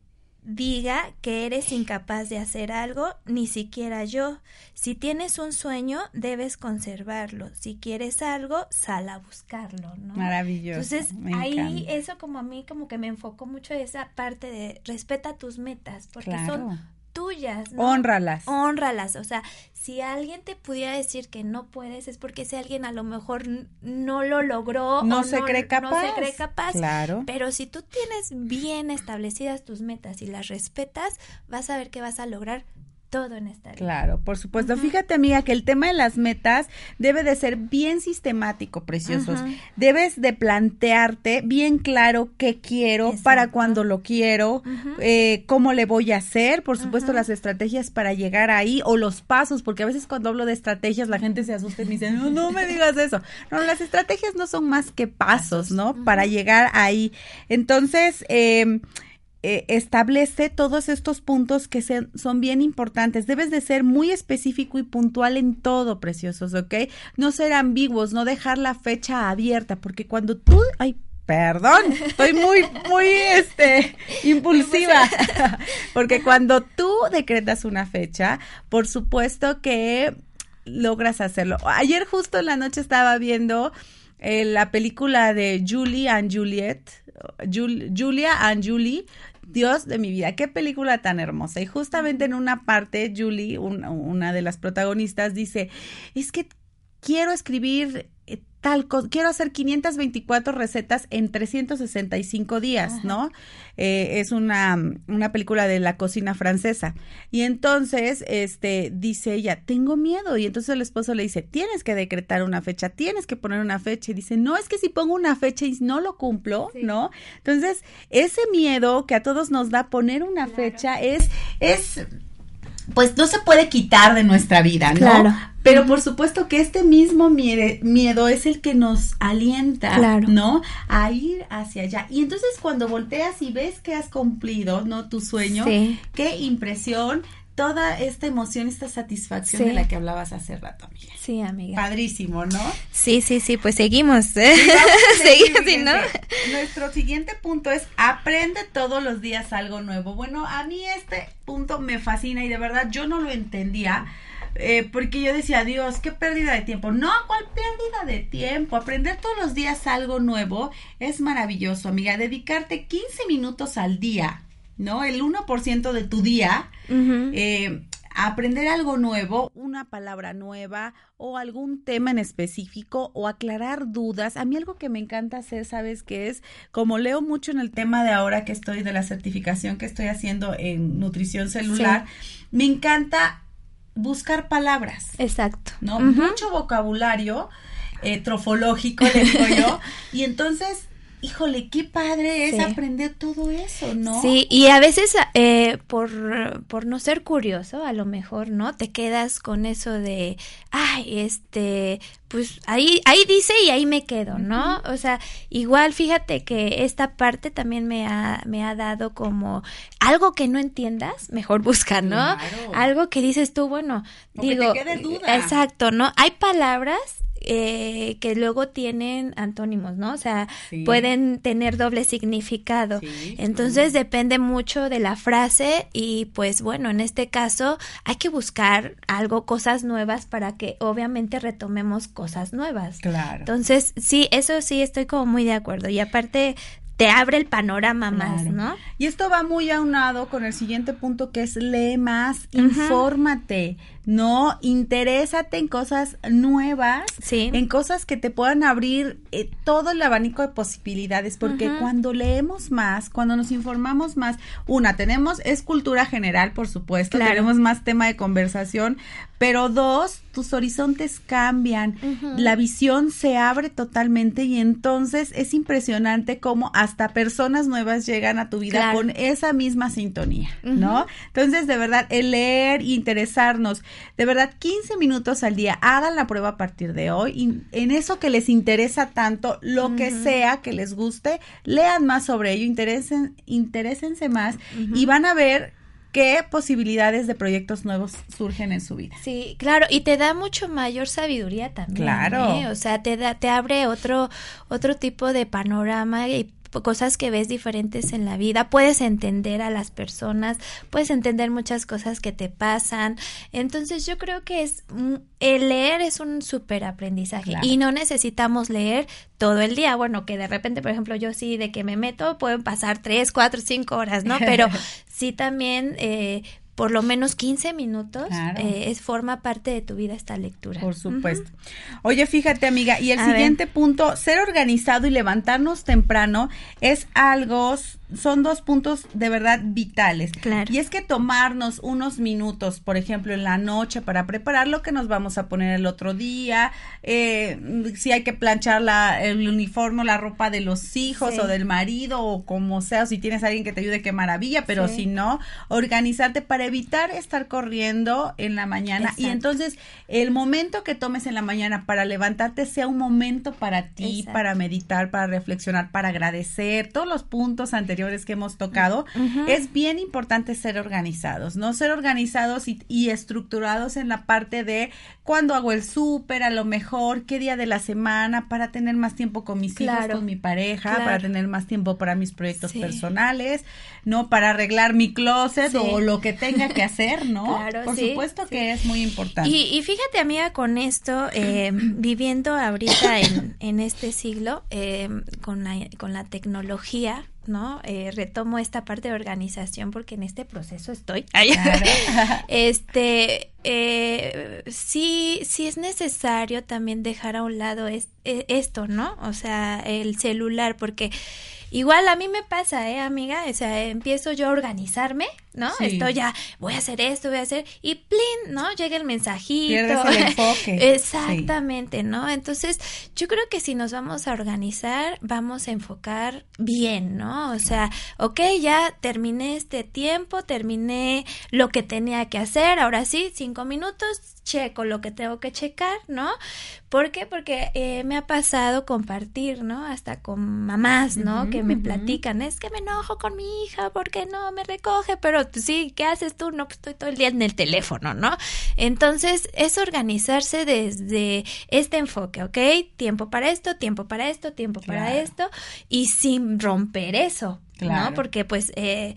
diga que eres incapaz de hacer algo, ni siquiera yo. Si tienes un sueño, debes conservarlo. Si quieres algo, sal a buscarlo, ¿no? Maravilloso. Entonces, ahí eso como a mí como que me enfocó mucho esa parte de respeta tus metas, porque son tuyas. ¿no? Honralas. Honralas. O sea, si alguien te pudiera decir que no puedes, es porque ese alguien a lo mejor no lo logró. No se cree capaz. No se cree capaz. Claro. Pero si tú tienes bien establecidas tus metas y las respetas, vas a ver que vas a lograr todo en esta vida. Claro, por supuesto. Fíjate, amiga, que el tema de las metas debe de ser bien sistemático, preciosos. Debes de plantearte bien claro qué quiero, para cuándo lo quiero, eh, cómo le voy a hacer, por supuesto, las estrategias para llegar ahí o los pasos, porque a veces cuando hablo de estrategias la gente se asusta y me dice, no, no me digas eso. No, las estrategias no son más que pasos, ¿no? Para llegar ahí. Entonces, eh, eh, establece todos estos puntos que son bien importantes. Debes de ser muy específico y puntual en todo, preciosos, ¿ok? No ser ambiguos, no dejar la fecha abierta, porque cuando tú, ay, perdón, estoy muy, muy, este, impulsiva, porque cuando tú decretas una fecha, por supuesto que logras hacerlo. Ayer justo en la noche estaba viendo eh, la película de Julie and Juliet, Julia and Julie, Dios de mi vida, qué película tan hermosa. Y justamente en una parte, Julie, una de las protagonistas, dice, es que quiero escribir tal cosa, quiero hacer 524 recetas en 365 días, ¿no? Eh, es una, una película de la cocina francesa. Y entonces, este, dice ella, tengo miedo. Y entonces el esposo le dice, tienes que decretar una fecha, tienes que poner una fecha. Y dice, no, es que si pongo una fecha y no lo cumplo, ¿no? Entonces, ese miedo que a todos nos da poner una fecha es, es pues no se puede quitar de nuestra vida, ¿no? Claro. Pero por supuesto que este mismo miedo es el que nos alienta, ¿no? A ir hacia allá. Y entonces cuando volteas y ves que has cumplido, ¿no? Tu sueño, qué impresión, toda esta emoción, esta satisfacción de la que hablabas hace rato, amiga. Sí, amiga. Padrísimo, ¿no? Sí, sí, sí, pues seguimos. ¿eh? seguimos, ¿no? Nuestro siguiente punto es aprende todos los días algo nuevo. Bueno, a mí este punto me fascina y de verdad yo no lo entendía. Eh, porque yo decía, Dios, qué pérdida de tiempo. No, ¿cuál pérdida de tiempo? Aprender todos los días algo nuevo es maravilloso, amiga. Dedicarte 15 minutos al día ¿no? El 1% de tu día, eh, aprender algo nuevo, una palabra nueva o algún tema en específico o aclarar dudas. A mí algo que me encanta hacer, ¿sabes qué es? Como leo mucho en el tema de ahora que estoy de la certificación que estoy haciendo en nutrición celular, me encanta buscar palabras. Exacto. ¿No? Mucho vocabulario eh, trofológico, le digo yo. y entonces híjole, qué padre es aprender todo eso, ¿no? Sí, y a veces eh, por, por no ser curioso, a lo mejor, ¿no? Te quedas con eso de, ay, este, pues ahí, ahí dice y ahí me quedo, ¿no? O sea, igual fíjate que esta parte también me ha, me ha dado como algo que no entiendas, mejor buscar, ¿no? Algo que dices tú, bueno, digo, exacto, ¿no? Hay palabras eh, que luego tienen antónimos, ¿no? O sea, pueden tener doble significado. Entonces depende mucho de la frase y pues bueno, en este caso hay que buscar algo, cosas nuevas para que obviamente retomemos cosas nuevas. Claro. Entonces, sí, eso sí estoy como muy de acuerdo. Y aparte te abre el panorama más, ¿no? Y esto va muy aunado con el siguiente punto que es lee más, infórmate, ¿no? Interésate en cosas nuevas, en cosas que te puedan abrir eh, todo el abanico de posibilidades, porque cuando leemos más, cuando nos informamos más, una, tenemos, es cultura general, por supuesto, tenemos más tema de conversación, pero dos, tus horizontes cambian, la visión se abre totalmente y entonces es impresionante cómo hasta personas nuevas llegan a tu vida con esa misma sintonía, ¿no? Entonces, de verdad, el leer interesarnos, de verdad, 15 minutos al día, hagan la prueba a partir de hoy, y en eso que les interesa tanto, lo que sea que les guste, lean más sobre ello, interesen, interésense más y van a ver qué posibilidades de proyectos nuevos surgen en su vida. Sí, claro, y te da mucho mayor sabiduría también. Claro. ¿eh? O sea, te da, te abre otro, otro tipo de panorama y cosas que ves diferentes en la vida, puedes entender a las personas, puedes entender muchas cosas que te pasan. Entonces yo creo que es el leer es un súper aprendizaje y no necesitamos leer todo el día. Bueno, que de repente, por ejemplo, yo sí de que me meto pueden pasar tres, cuatro, cinco horas, ¿no? Pero sí también eh, por lo menos 15 minutos eh, es forma parte de tu vida esta lectura. Por supuesto. Oye, fíjate amiga, y el siguiente punto, ser organizado y levantarnos temprano es algo son dos puntos de verdad vitales. Claro. Y es que tomarnos unos minutos, por ejemplo, en la noche para preparar lo que nos vamos a poner el otro día, eh, si hay que planchar la, el uniforme, la ropa de los hijos o del marido o como sea, o si tienes a alguien que te ayude, qué maravilla, pero si no, organizarte para evitar estar corriendo en la mañana. Y entonces el momento que tomes en la mañana para levantarte sea un momento para ti, para meditar, para reflexionar, para agradecer. Todos los puntos anteriores que hemos tocado, es bien importante ser organizados, ¿no? Ser organizados y, estructurados en la parte de cuándo hago el súper, a lo mejor, qué día de la semana, para tener más tiempo con mis hijos, con mi pareja, para tener más tiempo para mis proyectos personales, ¿no? Para arreglar mi closet o lo que tenga que hacer, ¿no? Por supuesto que es muy importante. Y, fíjate, amiga, con esto, eh, viviendo ahorita en, en este siglo, eh, con, la, con la tecnología, ¿no? Eh, retomo esta parte de organización porque en este proceso estoy. este, eh, sí, sí es necesario también dejar a un lado es, e, esto, ¿no? O sea, el celular, porque igual a mí me pasa, ¿eh, amiga? O sea, empiezo yo a organizarme, ¿no? Esto ya, voy a hacer esto, voy a hacer, y plin, ¿no? Llega el mensajito. Pierdes el enfoque. Exactamente, ¿no? Entonces, yo creo que si nos vamos a organizar, vamos a enfocar bien, ¿no? O sea, ok, ya terminé este tiempo, terminé lo que tenía que hacer, ahora sí, cinco minutos, checo lo que tengo que checar, ¿no? ¿Por qué? Porque eh, me ha pasado compartir, ¿no? Hasta con mamás, ¿no? que me platican, es que me enojo con mi hija porque no me recoge, pero pues, sí, ¿qué haces tú? No, pues estoy todo el día en el teléfono, ¿no? Entonces, es organizarse desde este enfoque, ¿ok? Tiempo para esto, tiempo para esto, tiempo para esto, y sin romper eso, Claro. ¿no? Porque pues eh,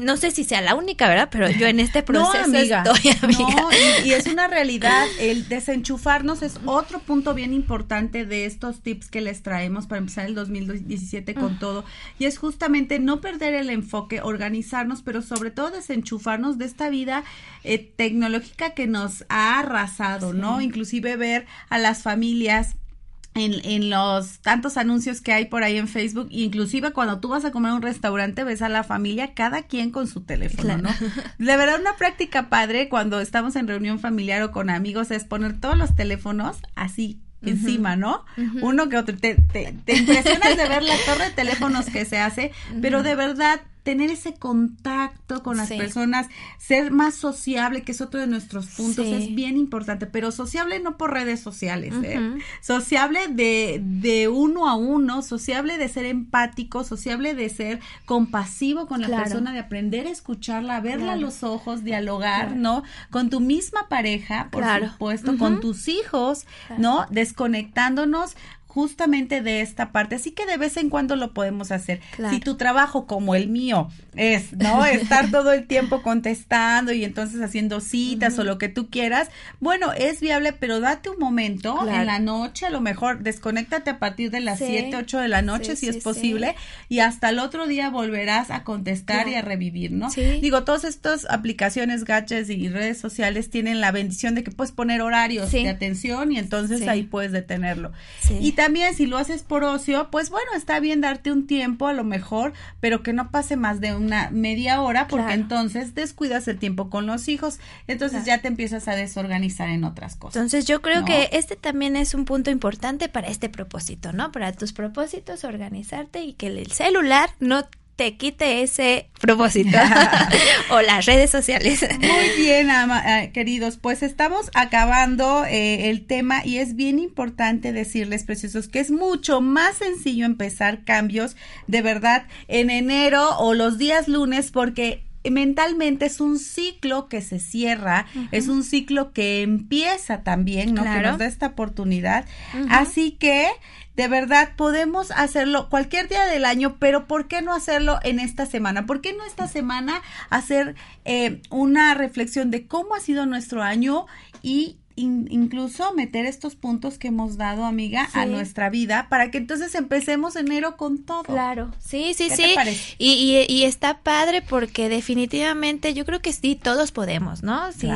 no sé si sea la única, ¿verdad? Pero yo en este proceso no, amiga, estoy, amiga. No, y, es una realidad, el desenchufarnos es otro punto bien importante de estos tips que les traemos para empezar el 2017 con mm. todo, y es justamente no perder el enfoque, organizarnos, pero sobre todo desenchufarnos de esta vida eh, tecnológica que nos ha arrasado, ¿no? Inclusive ver a las familias en, en, los tantos anuncios que hay por ahí en Facebook, inclusive cuando tú vas a comer a un restaurante, ves a la familia, cada quien con su teléfono, ¿no? De verdad, una práctica padre cuando estamos en reunión familiar o con amigos es poner todos los teléfonos así encima, ¿no? Uno que otro. Te, te, te impresionas de ver la torre de teléfonos que se hace, pero de verdad tener ese contacto con las personas, ser más sociable, que es otro de nuestros puntos, es bien importante, pero sociable no por redes sociales, ¿eh? sociable de, de uno a uno, sociable de ser empático, sociable de ser compasivo con la persona, de aprender a escucharla, verla a los ojos, dialogar, ¿no? Con tu misma pareja, por supuesto, con tus hijos, ¿no? Desconectándonos justamente de esta parte. Así que de vez en cuando lo podemos hacer. Si tu trabajo como el mío es, ¿no? Estar todo el tiempo contestando y entonces haciendo citas o lo que tú quieras, bueno, es viable, pero date un momento en la noche, a lo mejor desconéctate a partir de las 7, 8 de la noche, si es posible, y hasta el otro día volverás a contestar y a revivir, ¿no? Digo, todas estas aplicaciones, gadgets y redes sociales tienen la bendición de que puedes poner horarios de atención y entonces ahí puedes detenerlo. Y también si lo haces por ocio, pues bueno, está bien darte un tiempo a lo mejor, pero que no pase más de una media hora porque entonces descuidas el tiempo con los hijos, entonces ya te empiezas a desorganizar en otras cosas. Entonces yo creo que este también es un punto importante para este propósito, ¿no? Para tus propósitos, organizarte y que el celular no te quite ese propósito o las redes sociales. Muy bien, eh, queridos, pues estamos acabando eh, el tema y es bien importante decirles, preciosos, que es mucho más sencillo empezar cambios de verdad en enero o los días lunes porque mentalmente es un ciclo que se cierra, es un ciclo que empieza también, ¿no? Que nos da esta oportunidad. Así que de verdad podemos hacerlo cualquier día del año, pero ¿por qué no hacerlo en esta semana? ¿Por qué no esta semana hacer eh, una reflexión de cómo ha sido nuestro año y incluso meter estos puntos que hemos dado, amiga, a nuestra vida para que entonces empecemos enero con todo. Claro, sí, sí, sí. Y, y, está padre porque definitivamente yo creo que sí, todos podemos, ¿no? Si,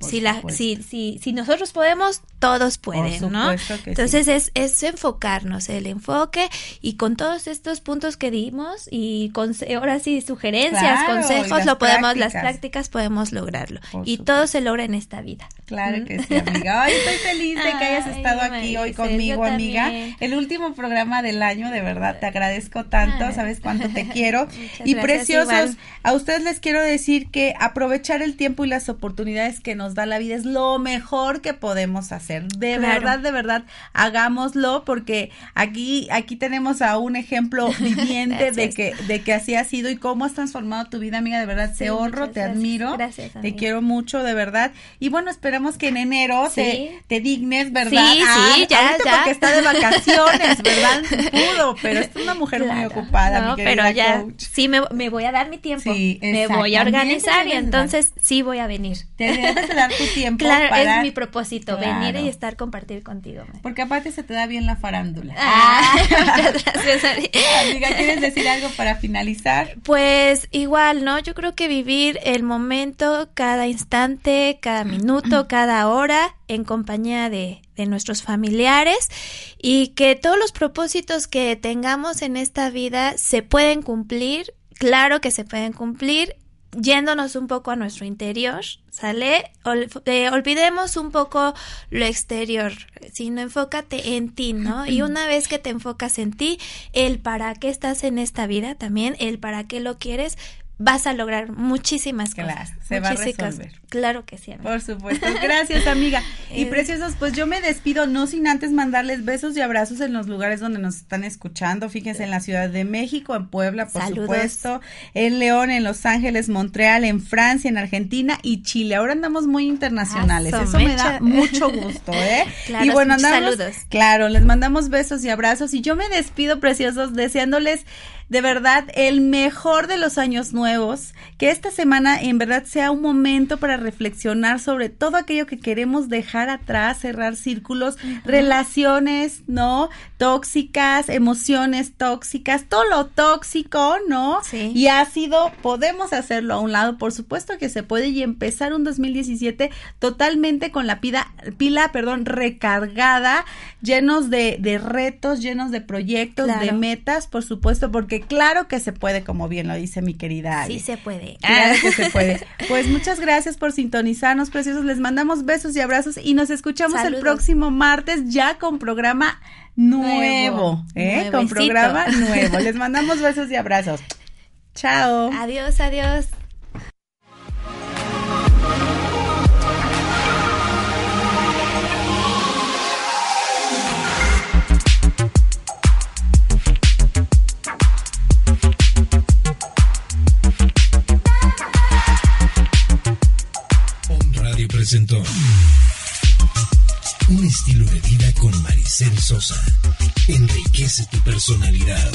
si, la, si, si, si nosotros podemos, todos pueden, ¿no? entonces es, es enfocarnos, el enfoque y con todos estos puntos que dimos y con, ahora sí, sugerencias, consejos, lo podemos, las prácticas podemos lograrlo. y todo se logra en esta vida. Claro que sí amiga. Ay, estoy feliz de que hayas estado aquí hoy conmigo, amiga. El último programa del año, de verdad, te agradezco tanto, sabes cuánto te quiero. y preciosos, a ustedes les quiero decir que aprovechar el tiempo y las oportunidades que nos da la vida es lo mejor que podemos hacer. De verdad, de verdad, hagámoslo porque aquí aquí tenemos a un ejemplo viviente de que de que así ha sido y cómo has transformado tu vida, amiga, de verdad, te honro, te admiro. Gracias, te quiero mucho, de verdad. Y bueno, esperamos que en enero te, dignes, ¿verdad? Sí, sí, ya, ya. Porque está de vacaciones, ¿verdad? Pudo, pero es una mujer muy ocupada, no, pero ya, sí, me, me, voy a dar mi tiempo. Sí, me voy a organizar y entonces sí voy a venir. Te debes de dar tu tiempo Claro, es mi propósito, venir y estar, compartir contigo. Porque aparte se te da bien la farándula. Ah, muchas gracias, Amiga, ¿quieres decir algo para finalizar? Pues igual, ¿no? Yo creo que vivir el momento, cada instante, cada minuto, cada hora, en compañía de, de, nuestros familiares y que todos los propósitos que tengamos en esta vida se pueden cumplir, claro que se pueden cumplir, yéndonos un poco a nuestro interior, ¿sale? Eh, olvidemos un poco lo exterior, sino enfócate en ti, ¿no? Y una vez que te enfocas en ti, el para qué estás en esta vida también, el para qué lo quieres, vas a lograr muchísimas cosas. se va a resolver. Claro que sí. Por supuesto. Gracias, amiga. Y preciosos, pues yo me despido no sin antes mandarles besos y abrazos en los lugares donde nos están escuchando. Fíjense en la Ciudad de México, en Puebla, por supuesto, en León, en Los Ángeles, Montreal, en Francia, en Argentina y Chile. Ahora andamos muy internacionales. Eso me da mucho gusto, ¿eh? Claro, y bueno, andamos, saludos. Claro, les mandamos besos y abrazos y yo me despido, preciosos, deseándoles de verdad el mejor de los años nuevos, que esta semana en verdad sea un momento para reflexionar sobre todo aquello que queremos dejar atrás, cerrar círculos, relaciones, ¿no? Tóxicas, emociones tóxicas, todo lo tóxico, ¿no? Sí. Y ácido, podemos hacerlo a un lado, por supuesto que se puede y empezar un 2017 totalmente con la pila, pila perdón, recargada, llenos de, de retos, llenos de proyectos, de metas, por supuesto, porque claro que se puede, como bien lo dice mi querida Sí se puede. Claro que se puede. Pues muchas gracias por sintonizarnos, preciosos. Les mandamos besos y abrazos y nos escuchamos el próximo martes ya con programa nuevo, ¿eh? Con programa nuevo. Les mandamos besos y abrazos. Chao. Adiós, adiós. Un estilo de vida con Maricel Sosa. enriquece tu personalidad.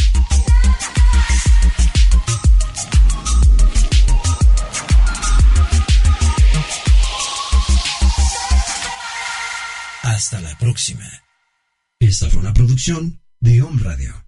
Hasta la próxima. Esta fue una producción de Home Radio.